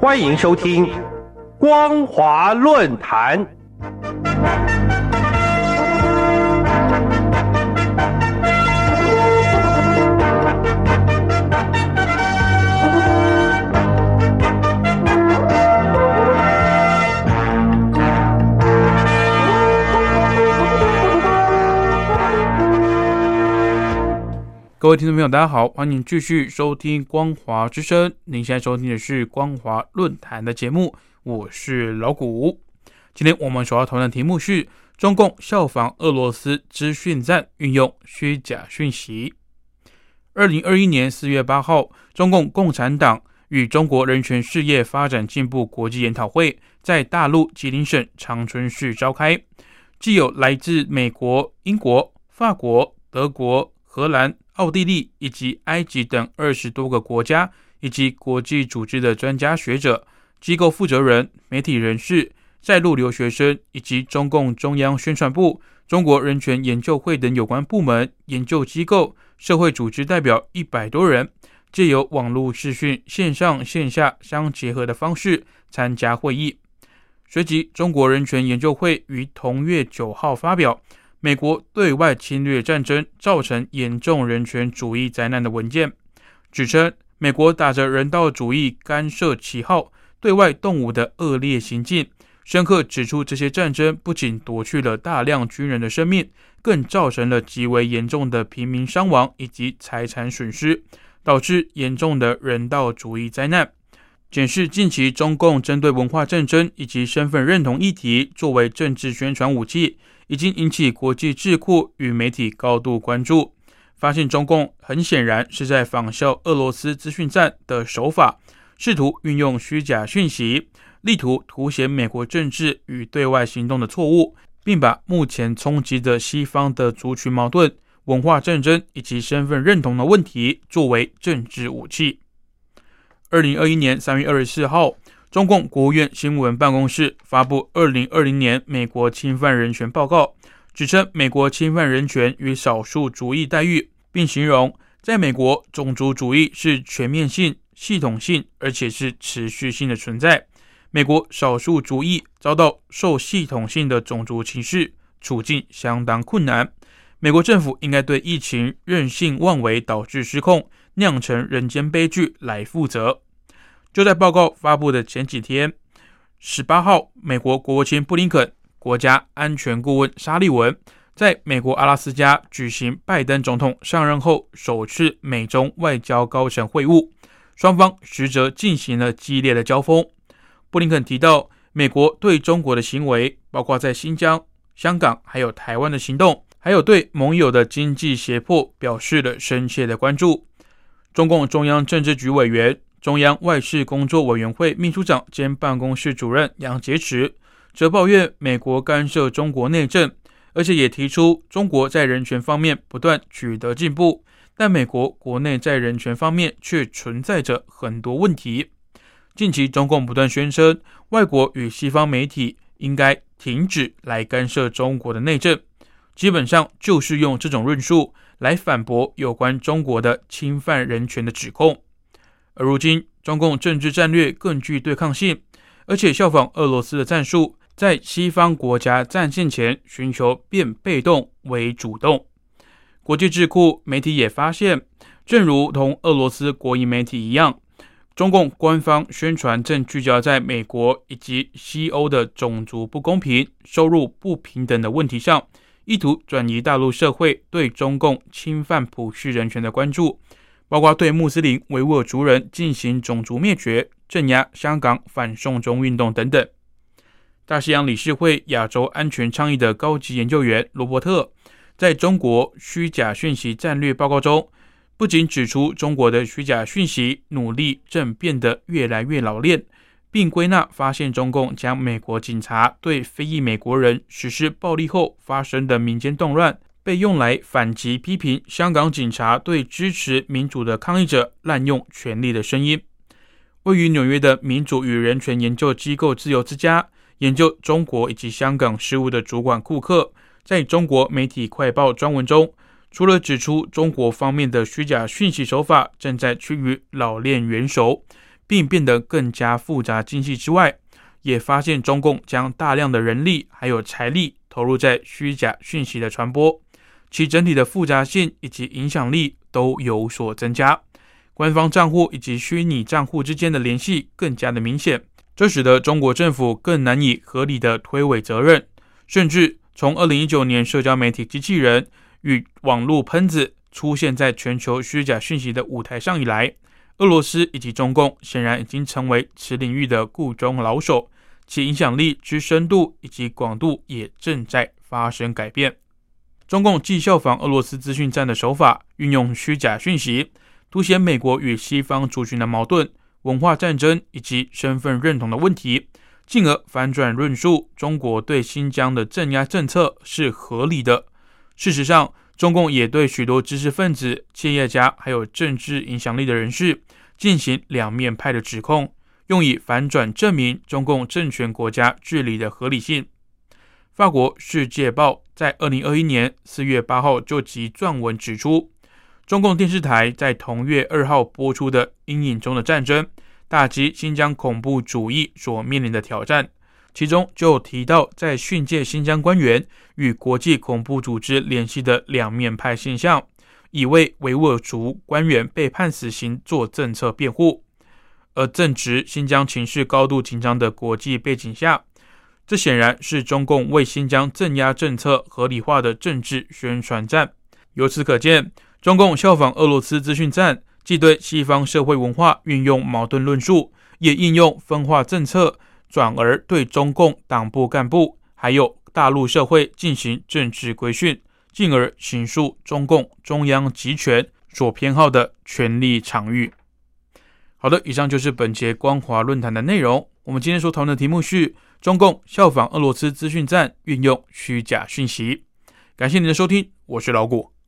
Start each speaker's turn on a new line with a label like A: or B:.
A: 欢迎收听《光华论坛》。
B: 各位听众朋友，大家好，欢迎继续收听光华之声。您现在收听的是光华论坛的节目，我是老谷。今天我们所要讨论的题目是：中共效仿俄罗斯资讯战，运用虚假讯息。二零二一年四月八号，中共共产党与中国人权事业发展进步国际研讨会在大陆吉林省长春市召开，既有来自美国、英国、法国、德国、荷兰。奥地利以及埃及等二十多个国家以及国际组织的专家学者、机构负责人、媒体人士、在陆留学生以及中共中央宣传部、中国人权研究会等有关部门、研究机构、社会组织代表一百多人，借由网络视讯、线上线下相结合的方式参加会议。随即，中国人权研究会于同月九号发表。美国对外侵略战争造成严重人权主义灾难的文件，指称美国打着人道主义干涉旗号对外动武的恶劣行径，深刻指出这些战争不仅夺去了大量军人的生命，更造成了极为严重的平民伤亡以及财产损失，导致严重的人道主义灾难。检视近期中共针对文化战争以及身份认同议题作为政治宣传武器。已经引起国际智库与媒体高度关注，发现中共很显然是在仿效俄罗斯资讯战的手法，试图运用虚假讯息，力图凸显美国政治与对外行动的错误，并把目前冲击着西方的族群矛盾、文化战争以及身份认同的问题作为政治武器。二零二一年三月二十四号。中共国务院新闻办公室发布《二零二零年美国侵犯人权报告》，指称美国侵犯人权与少数族裔待遇，并形容在美国种族主义是全面性、系统性，而且是持续性的存在。美国少数族裔遭到受系统性的种族歧视，处境相当困难。美国政府应该对疫情任性妄为导致失控、酿成人间悲剧来负责。就在报告发布的前几天，十八号，美国国务卿布林肯、国家安全顾问沙利文在美国阿拉斯加举行拜登总统上任后首次美中外交高层会晤，双方实则进行了激烈的交锋。布林肯提到，美国对中国的行为，包括在新疆、香港还有台湾的行动，还有对盟友的经济胁迫，表示了深切的关注。中共中央政治局委员。中央外事工作委员会秘书长兼办公室主任杨洁篪则抱怨美国干涉中国内政，而且也提出中国在人权方面不断取得进步，但美国国内在人权方面却存在着很多问题。近期中共不断宣称，外国与西方媒体应该停止来干涉中国的内政，基本上就是用这种论述来反驳有关中国的侵犯人权的指控。而如今，中共政治战略更具对抗性，而且效仿俄罗斯的战术，在西方国家战线前寻求变被动为主动。国际智库媒体也发现，正如同俄罗斯国营媒体一样，中共官方宣传正聚焦在美国以及西欧的种族不公平、收入不平等的问题上，意图转移大陆社会对中共侵犯普世人权的关注。包括对穆斯林维吾尔族人进行种族灭绝、镇压香港反送中运动等等。大西洋理事会亚洲安全倡议的高级研究员罗伯特，在中国虚假讯息战略报告中，不仅指出中国的虚假讯息努力正变得越来越老练，并归纳发现中共将美国警察对非裔美国人实施暴力后发生的民间动乱。被用来反击批评香港警察对支持民主的抗议者滥用权力的声音。位于纽约的民主与人权研究机构自由之家研究中国以及香港事务的主管库克，在中国媒体快报专文中，除了指出中国方面的虚假讯息手法正在趋于老练元熟，并变得更加复杂精细之外，也发现中共将大量的人力还有财力投入在虚假讯息的传播，其整体的复杂性以及影响力都有所增加。官方账户以及虚拟账户之间的联系更加的明显，这使得中国政府更难以合理的推诿责任。甚至从二零一九年社交媒体机器人与网络喷子出现在全球虚假讯息的舞台上以来，俄罗斯以及中共显然已经成为此领域的固中老手，其影响力之深度以及广度也正在发生改变。中共既效仿俄罗斯资讯战的手法，运用虚假讯息。凸显美国与西方族群的矛盾、文化战争以及身份认同的问题，进而反转论述中国对新疆的镇压政策是合理的。事实上，中共也对许多知识分子、企业家还有政治影响力的人士进行两面派的指控，用以反转证明中共政权国家治理的合理性。法国《世界报》在二零二一年四月八号就其撰文指出。中共电视台在同月二号播出的《阴影中的战争》，打击新疆恐怖主义所面临的挑战，其中就提到在训诫新疆官员与国际恐怖组织联系的两面派现象，以为维吾尔族官员被判死刑做政策辩护。而正值新疆情绪高度紧张的国际背景下，这显然是中共为新疆镇压政策合理化的政治宣传战。由此可见。中共效仿俄罗斯资讯战，既对西方社会文化运用矛盾论述，也应用分化政策，转而对中共党部干部还有大陆社会进行政治规训，进而形塑中共中央集权所偏好的权力场域。好的，以上就是本节光华论坛的内容。我们今天所讨论的题目是：中共效仿俄罗斯资讯站，运用虚假讯息。感谢您的收听，我是老谷。